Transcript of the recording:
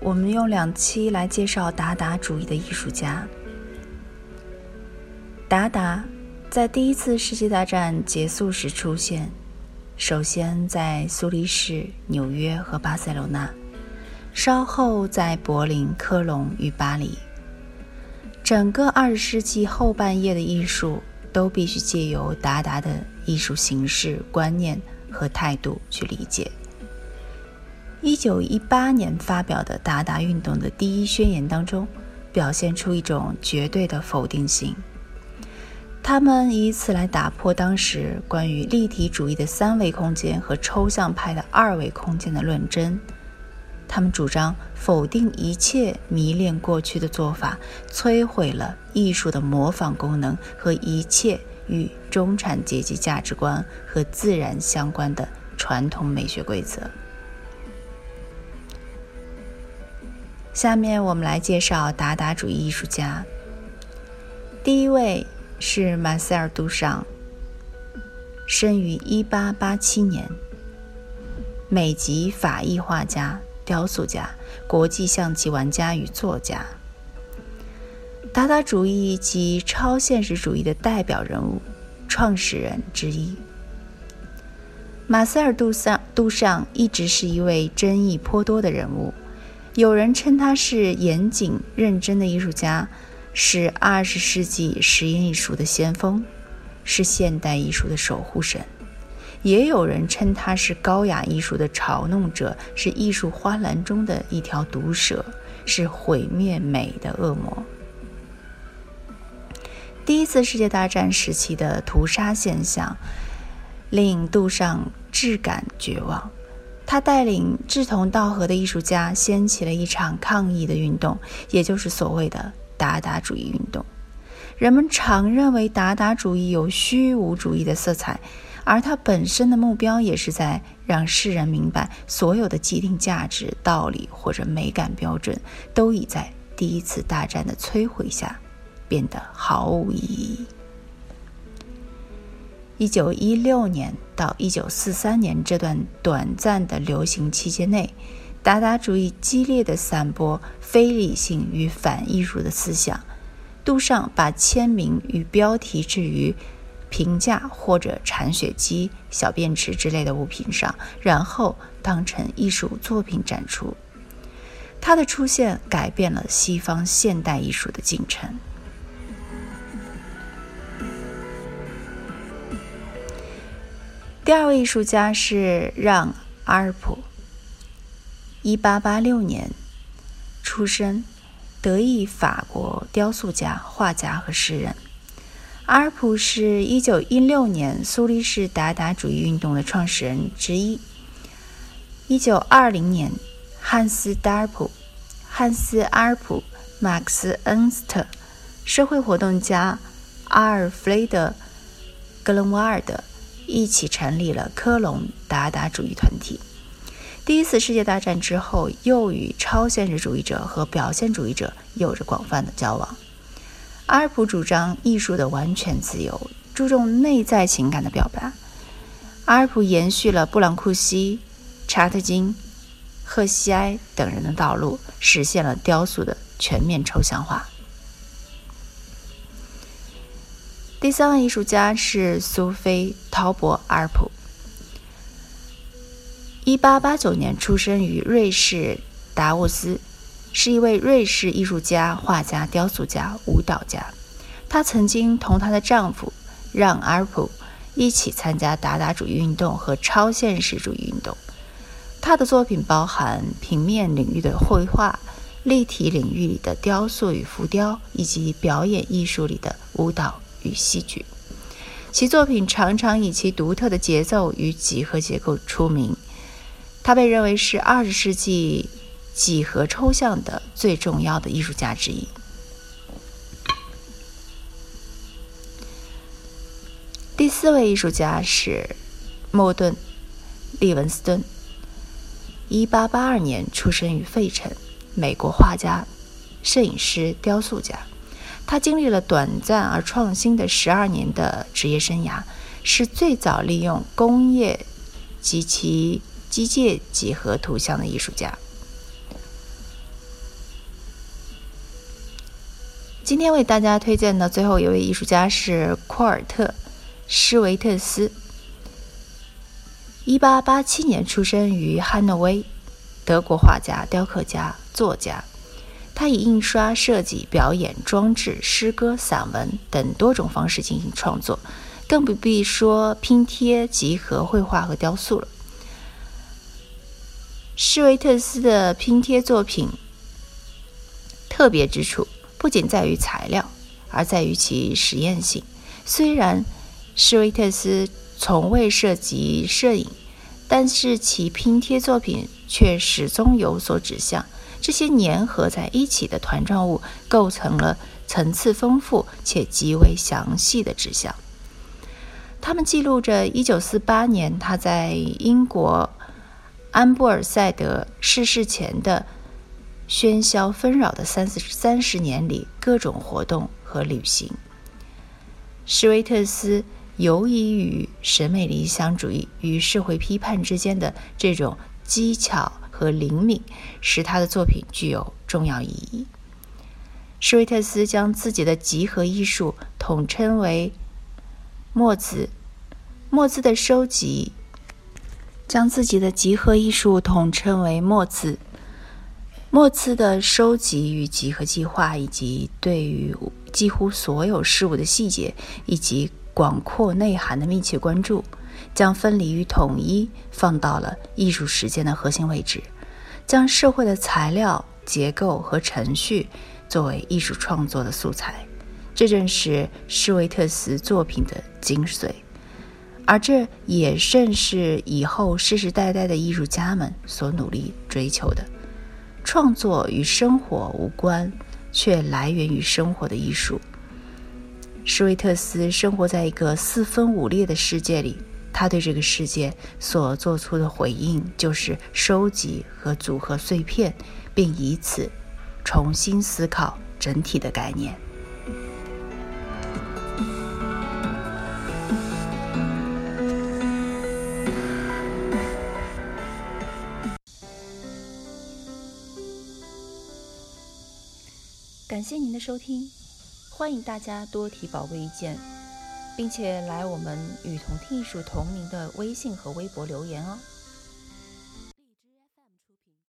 我们用两期来介绍达达主义的艺术家。达达在第一次世界大战结束时出现，首先在苏黎世、纽约和巴塞罗那，稍后在柏林、科隆与巴黎。整个二十世纪后半叶的艺术都必须借由达达的艺术形式、观念和态度去理解。一九一八年发表的达达运动的第一宣言当中，表现出一种绝对的否定性。他们以此来打破当时关于立体主义的三维空间和抽象派的二维空间的论争。他们主张否定一切迷恋过去的做法，摧毁了艺术的模仿功能和一切与中产阶级价值观和自然相关的传统美学规则。下面我们来介绍达达主义艺术家。第一位是马塞尔·杜尚，生于1887年，美籍法裔画家、雕塑家、国际象棋玩家与作家，达达主义及超现实主义的代表人物、创始人之一。马塞尔·杜尚杜尚一直是一位争议颇多的人物。有人称他是严谨认真的艺术家，是二十世纪实验艺术的先锋，是现代艺术的守护神；也有人称他是高雅艺术的嘲弄者，是艺术花篮中的一条毒蛇，是毁灭美的恶魔。第一次世界大战时期的屠杀现象，令杜尚质感绝望。他带领志同道合的艺术家，掀起了一场抗议的运动，也就是所谓的达达主义运动。人们常认为达达主义有虚无主义的色彩，而它本身的目标也是在让世人明白，所有的既定价值、道理或者美感标准，都已在第一次大战的摧毁下变得毫无意义。一九一六年到一九四三年这段短暂的流行期间内，达达主义激烈的散播非理性与反艺术的思想。杜尚把签名与标题置于评价或者铲雪机、小便池之类的物品上，然后当成艺术作品展出。他的出现改变了西方现代艺术的进程。第二位艺术家是让·阿尔普，一八八六年出生，德意法国雕塑家、画家和诗人。阿尔普是一九一六年苏黎世达达主义运动的创始人之一。一九二零年，汉斯·达尔普、汉斯·阿尔普、马克思·恩斯特、社会活动家阿尔弗雷德·格伦瓦尔德。一起成立了科隆达达主义团体。第一次世界大战之后，又与超现实主义者和表现主义者有着广泛的交往。阿尔普主张艺术的完全自由，注重内在情感的表达。阿尔普延续了布朗库西、查特金、赫西埃等人的道路，实现了雕塑的全面抽象化。第三位艺术家是苏菲·陶博·阿尔普，一八八九年出生于瑞士达沃斯，是一位瑞士艺术家、画家、雕塑家、舞蹈家。她曾经同她的丈夫让·阿尔普一起参加达达主义运动和超现实主义运动。她的作品包含平面领域的绘画、立体领域里的雕塑与浮雕，以及表演艺术里的舞蹈。与戏剧，其作品常常以其独特的节奏与几何结构出名。他被认为是二十世纪几何抽象的最重要的艺术家之一。第四位艺术家是莫顿利文斯顿一八八二年出生于费城美国画家摄影师雕塑家。他经历了短暂而创新的十二年的职业生涯，是最早利用工业及其机械几何图像的艺术家。今天为大家推荐的最后一位艺术家是库尔特·施维特斯。一八八七年出生于汉诺威，德国画家、雕刻家、作家。他以印刷、设计、表演、装置、诗歌、散文等多种方式进行创作，更不必说拼贴、集合、绘画和雕塑了。施维特斯的拼贴作品特别之处不仅在于材料，而在于其实验性。虽然施维特斯从未涉及摄影，但是其拼贴作品却始终有所指向。这些粘合在一起的团状物构成了层次丰富且极为详细的指向。它们记录着1948年他在英国安布尔塞德逝世前的喧嚣纷扰的三四三十年里各种活动和旅行。施维特斯游移于审美理想主义与社会批判之间的这种技巧。和灵敏使他的作品具有重要意义。施维特斯将自己的集合艺术统称为墨兹，墨兹的收集将自己的集合艺术统称为墨兹，墨兹的收集与集合计划，以及对于几乎所有事物的细节以及广阔内涵的密切关注。将分离与统一放到了艺术实践的核心位置，将社会的材料、结构和程序作为艺术创作的素材，这正是施维特斯作品的精髓，而这也正是以后世世代代的艺术家们所努力追求的：创作与生活无关，却来源于生活的艺术。施维特斯生活在一个四分五裂的世界里。他对这个世界所做出的回应，就是收集和组合碎片，并以此重新思考整体的概念。感谢您的收听，欢迎大家多提宝贵意见。并且来我们与同听艺术同名的微信和微博留言哦。